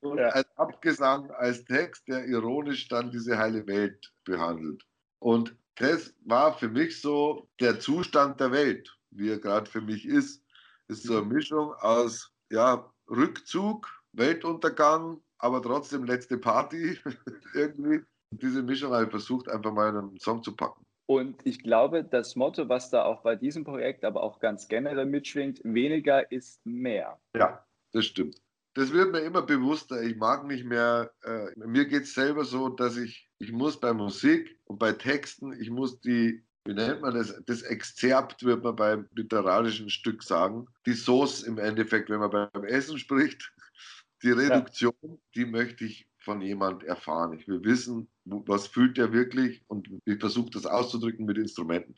und ja. ein Abgesang als Text, der ironisch dann diese heile Welt behandelt. Und das war für mich so der Zustand der Welt, wie er gerade für mich ist. Ist so eine Mischung aus ja, Rückzug, Weltuntergang, aber trotzdem letzte Party irgendwie. Diese Mischung habe ich versucht, einfach mal in einen Song zu packen. Und ich glaube, das Motto, was da auch bei diesem Projekt, aber auch ganz generell mitschwingt, weniger ist mehr. Ja, das stimmt. Das wird mir immer bewusster. Ich mag nicht mehr, äh, mir geht es selber so, dass ich, ich muss bei Musik und bei Texten, ich muss die wie nennt man das? Das Exzerpt, wird man beim literarischen Stück sagen. Die Sauce im Endeffekt, wenn man beim Essen spricht. Die Reduktion, ja. die möchte ich von jemand erfahren. Ich will wissen, was fühlt er wirklich und ich versuche das auszudrücken mit Instrumenten.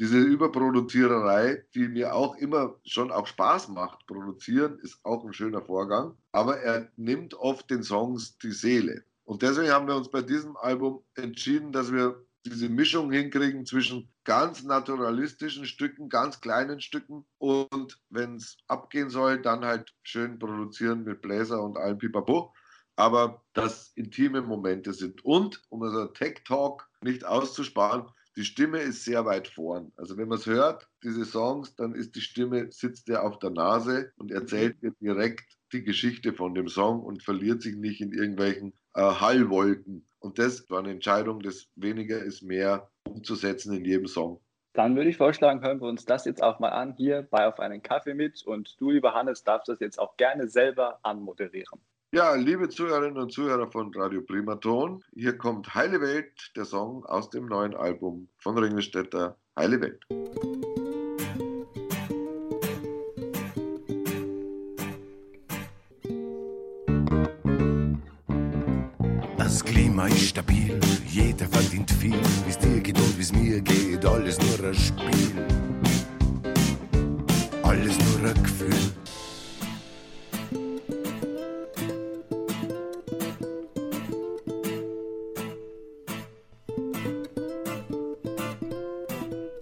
Diese Überproduziererei, die mir auch immer schon auch Spaß macht, produzieren, ist auch ein schöner Vorgang, aber er nimmt oft den Songs die Seele. Und deswegen haben wir uns bei diesem Album entschieden, dass wir diese Mischung hinkriegen zwischen ganz naturalistischen Stücken, ganz kleinen Stücken und wenn es abgehen soll, dann halt schön produzieren mit Bläser und allem Pipapo. Aber das intime Momente sind. Und, um unser Tech Talk nicht auszusparen, die Stimme ist sehr weit vorn. Also wenn man es hört, diese Songs, dann ist die Stimme, sitzt er auf der Nase und erzählt dir direkt die Geschichte von dem Song und verliert sich nicht in irgendwelchen äh, Hallwolken. Und das war eine Entscheidung, das weniger ist mehr umzusetzen in jedem Song. Dann würde ich vorschlagen, hören wir uns das jetzt auch mal an, hier bei Auf einen Kaffee mit. Und du, lieber Hannes, darfst das jetzt auch gerne selber anmoderieren. Ja, liebe Zuhörerinnen und Zuhörer von Radio Primaton, hier kommt Heile Welt, der Song aus dem neuen Album von Ringelstädter Heile Welt. Stabil, jeder verdient viel, wie's dir geht und wie's mir geht, alles nur ein Spiel. Alles nur ein Gefühl.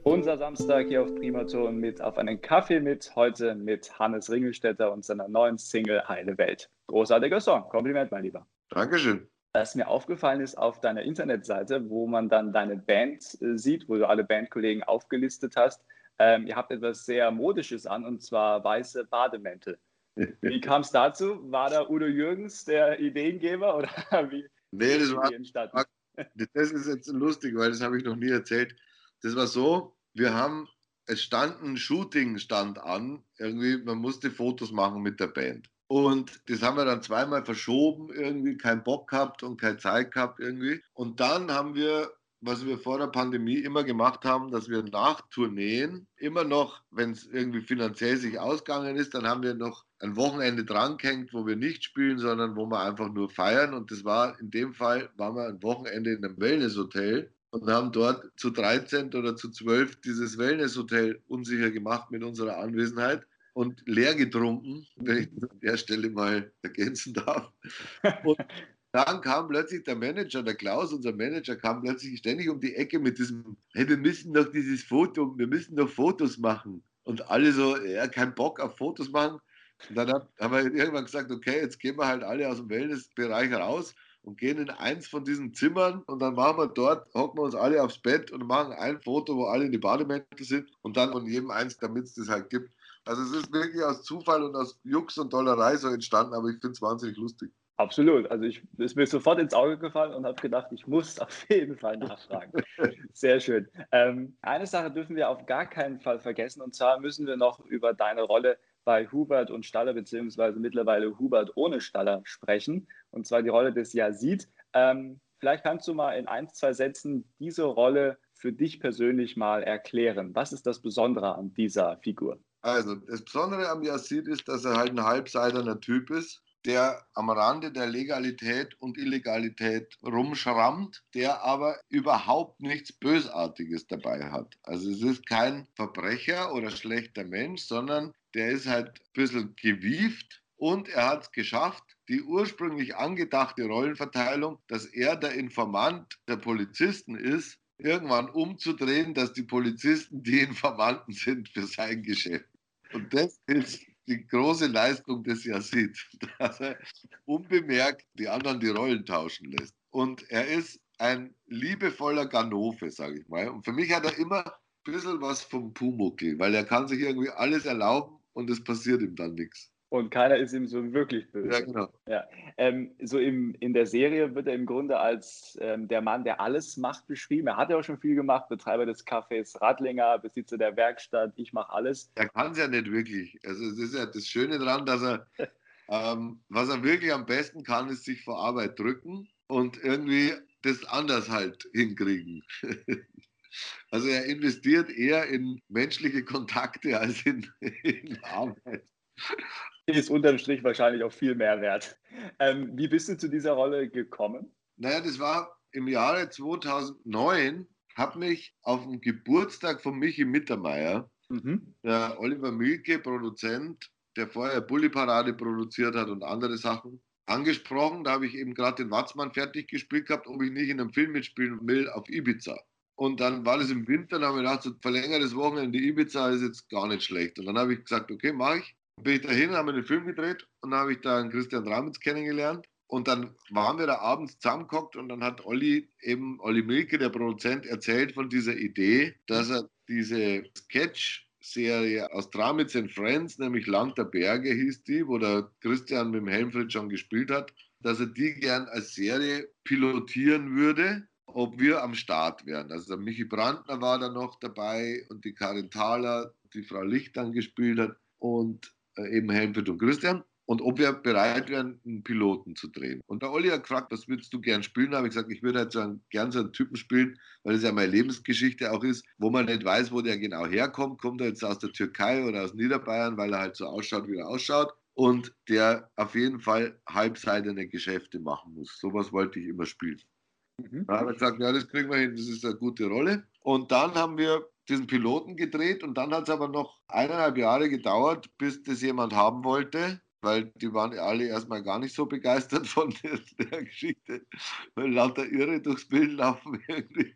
Unser Samstag hier auf Primaton mit auf einen Kaffee mit, heute mit Hannes Ringelstetter und seiner neuen Single Heile Welt. Großartiger Song, Kompliment, mein Lieber. Dankeschön. Was mir aufgefallen ist auf deiner Internetseite, wo man dann deine Band äh, sieht, wo du alle Bandkollegen aufgelistet hast, ähm, ihr habt etwas sehr Modisches an und zwar weiße Bademäntel. Wie kam es dazu? War da Udo Jürgens der Ideengeber oder wie? Nee, das war, entstanden? das ist jetzt lustig, weil das habe ich noch nie erzählt. Das war so, wir haben, es stand ein Shooting stand an, irgendwie, man musste Fotos machen mit der Band. Und das haben wir dann zweimal verschoben, irgendwie keinen Bock gehabt und keine Zeit gehabt irgendwie. Und dann haben wir, was wir vor der Pandemie immer gemacht haben, dass wir nach Tourneen immer noch, wenn es irgendwie finanziell sich ausgegangen ist, dann haben wir noch ein Wochenende drangehängt, wo wir nicht spielen, sondern wo wir einfach nur feiern. Und das war in dem Fall, waren wir ein Wochenende in einem Wellnesshotel und haben dort zu 13 oder zu 12 dieses Wellnesshotel unsicher gemacht mit unserer Anwesenheit und leer getrunken, wenn ich das an der Stelle mal ergänzen darf. Und dann kam plötzlich der Manager, der Klaus, unser Manager, kam plötzlich ständig um die Ecke mit diesem, hey, wir müssen doch dieses Foto, wir müssen doch Fotos machen. Und alle so, ja, kein Bock auf Fotos machen. Und dann haben wir irgendwann gesagt, okay, jetzt gehen wir halt alle aus dem Wellnessbereich raus und gehen in eins von diesen Zimmern und dann machen wir dort, hocken wir uns alle aufs Bett und machen ein Foto, wo alle in die Bademäntel sind und dann von jedem eins, damit es das halt gibt. Also es ist wirklich aus Zufall und aus Jux und Dollerei so entstanden, aber ich finde es wahnsinnig lustig. Absolut. Also ich ist mir sofort ins Auge gefallen und habe gedacht, ich muss auf jeden Fall nachfragen. Sehr schön. Ähm, eine Sache dürfen wir auf gar keinen Fall vergessen und zwar müssen wir noch über deine Rolle bei Hubert und Staller beziehungsweise mittlerweile Hubert ohne Staller sprechen und zwar die Rolle des Yazid. Ähm, vielleicht kannst du mal in ein, zwei Sätzen diese Rolle für dich persönlich mal erklären. Was ist das Besondere an dieser Figur? Also, das Besondere am Yazid ist, dass er halt ein halbseiderner Typ ist, der am Rande der Legalität und Illegalität rumschrammt, der aber überhaupt nichts Bösartiges dabei hat. Also es ist kein Verbrecher oder schlechter Mensch, sondern der ist halt ein bisschen gewieft und er hat es geschafft, die ursprünglich angedachte Rollenverteilung, dass er der Informant der Polizisten ist, irgendwann umzudrehen, dass die Polizisten die Informanten sind für sein Geschäft. Und das ist die große Leistung des Yazid, dass er unbemerkt die anderen die Rollen tauschen lässt. Und er ist ein liebevoller Ganove, sage ich mal. Und für mich hat er immer ein bisschen was vom Pumuckl, weil er kann sich irgendwie alles erlauben und es passiert ihm dann nichts. Und keiner ist ihm so wirklich böse. Ja, genau. Ja. Ähm, so im, in der Serie wird er im Grunde als ähm, der Mann, der alles macht, beschrieben. Er hat ja auch schon viel gemacht, Betreiber des Cafés Radlinger, Besitzer der Werkstatt, ich mache alles. Er kann es ja nicht wirklich. Also es ist ja das Schöne daran, dass er, ähm, was er wirklich am besten kann, ist sich vor Arbeit drücken und irgendwie das anders halt hinkriegen. Also er investiert eher in menschliche Kontakte als in, in Arbeit ist unterm Strich wahrscheinlich auch viel mehr wert. Ähm, wie bist du zu dieser Rolle gekommen? Naja, das war im Jahre 2009, habe mich auf dem Geburtstag von Michi Mittermeier, mhm. der Oliver Milke, Produzent, der vorher Bulli Parade produziert hat und andere Sachen, angesprochen, da habe ich eben gerade den Watzmann fertig gespielt gehabt, ob ich nicht in einem Film mitspielen will auf Ibiza. Und dann war das im Winter, da habe ich gedacht, so verlängertes Wochenende Ibiza ist jetzt gar nicht schlecht. Und dann habe ich gesagt, okay, mache ich. Bin ich dahin, haben wir den Film gedreht und dann habe ich da einen Christian Dramitz kennengelernt. Und dann waren wir da abends zusammengeguckt und dann hat Olli eben, Olli Milke, der Produzent, erzählt von dieser Idee, dass er diese Sketch-Serie aus Dramitz and Friends, nämlich Land der Berge hieß die, wo der Christian mit dem Helmfried schon gespielt hat, dass er die gern als Serie pilotieren würde ob wir am Start wären. Also der Michi Brandner war da noch dabei und die Karin Thaler, die Frau Licht dann gespielt hat und eben Helmut und Christian. Und ob wir bereit wären, einen Piloten zu drehen. Und der Olli hat gefragt, was würdest du gern spielen? Da habe ich gesagt, ich würde halt so einen, gern so einen Typen spielen, weil es ja meine Lebensgeschichte auch ist, wo man nicht weiß, wo der genau herkommt. Kommt er jetzt aus der Türkei oder aus Niederbayern, weil er halt so ausschaut, wie er ausschaut und der auf jeden Fall halbseitene Geschäfte machen muss. Sowas wollte ich immer spielen. Mhm. Da hat er gesagt, ja, das kriegen wir hin, das ist eine gute Rolle. Und dann haben wir diesen Piloten gedreht und dann hat es aber noch eineinhalb Jahre gedauert, bis das jemand haben wollte, weil die waren alle erstmal gar nicht so begeistert von der, der Geschichte, weil lauter Irre durchs Bild laufen irgendwie.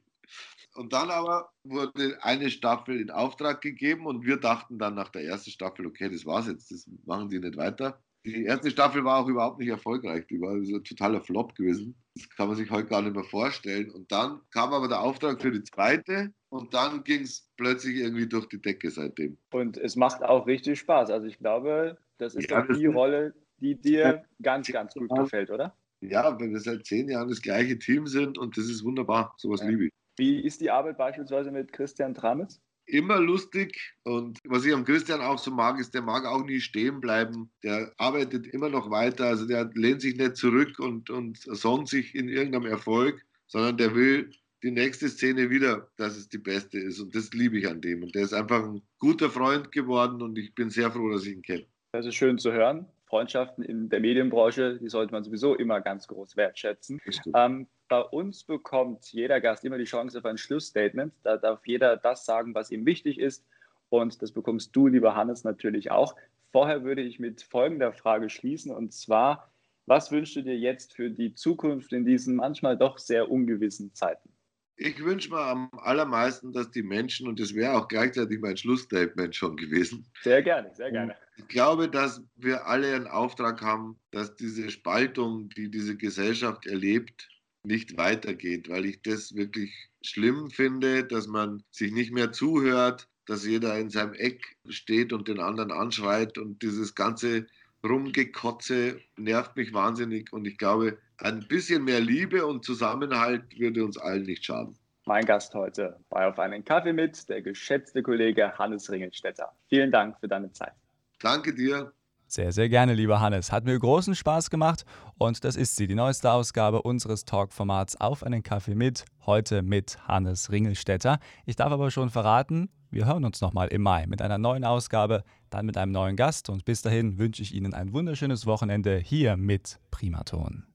Und dann aber wurde eine Staffel in Auftrag gegeben und wir dachten dann nach der ersten Staffel, okay, das war's jetzt, das machen die nicht weiter. Die erste Staffel war auch überhaupt nicht erfolgreich. Die war so ein totaler Flop gewesen. Das kann man sich heute gar nicht mehr vorstellen. Und dann kam aber der Auftrag für die zweite und dann ging es plötzlich irgendwie durch die Decke seitdem. Und es macht auch richtig Spaß. Also ich glaube, das ist ja, die Rolle, die dir ganz, ganz gut gefällt, oder? Ja, weil wir seit zehn Jahren das gleiche Team sind und das ist wunderbar. Sowas ja. liebe ich. Wie ist die Arbeit beispielsweise mit Christian Tramitz? immer lustig. Und was ich am Christian auch so mag, ist, der mag auch nie stehen bleiben. Der arbeitet immer noch weiter. Also der lehnt sich nicht zurück und, und sonnt sich in irgendeinem Erfolg, sondern der will die nächste Szene wieder, dass es die beste ist. Und das liebe ich an dem. Und der ist einfach ein guter Freund geworden und ich bin sehr froh, dass ich ihn kenne. Das ist schön zu hören. Freundschaften in der Medienbranche, die sollte man sowieso immer ganz groß wertschätzen. Ähm, bei uns bekommt jeder Gast immer die Chance auf ein Schlussstatement. Da darf jeder das sagen, was ihm wichtig ist. Und das bekommst du, lieber Hannes, natürlich auch. Vorher würde ich mit folgender Frage schließen. Und zwar, was wünschst du dir jetzt für die Zukunft in diesen manchmal doch sehr ungewissen Zeiten? Ich wünsche mir am allermeisten, dass die Menschen, und das wäre auch gleichzeitig mein Schlussstatement schon gewesen. Sehr gerne, sehr gerne. Ich glaube, dass wir alle einen Auftrag haben, dass diese Spaltung, die diese Gesellschaft erlebt, nicht weitergeht, weil ich das wirklich schlimm finde, dass man sich nicht mehr zuhört, dass jeder in seinem Eck steht und den anderen anschreit und dieses ganze Rumgekotze nervt mich wahnsinnig und ich glaube, ein bisschen mehr Liebe und Zusammenhalt würde uns allen nicht schaden. Mein Gast heute bei Auf einen Kaffee mit, der geschätzte Kollege Hannes Ringelstetter. Vielen Dank für deine Zeit. Danke dir. Sehr, sehr gerne, lieber Hannes. Hat mir großen Spaß gemacht und das ist sie, die neueste Ausgabe unseres Talk-Formats Auf einen Kaffee mit, heute mit Hannes Ringelstetter. Ich darf aber schon verraten, wir hören uns nochmal im Mai mit einer neuen Ausgabe, dann mit einem neuen Gast und bis dahin wünsche ich Ihnen ein wunderschönes Wochenende hier mit Primaton.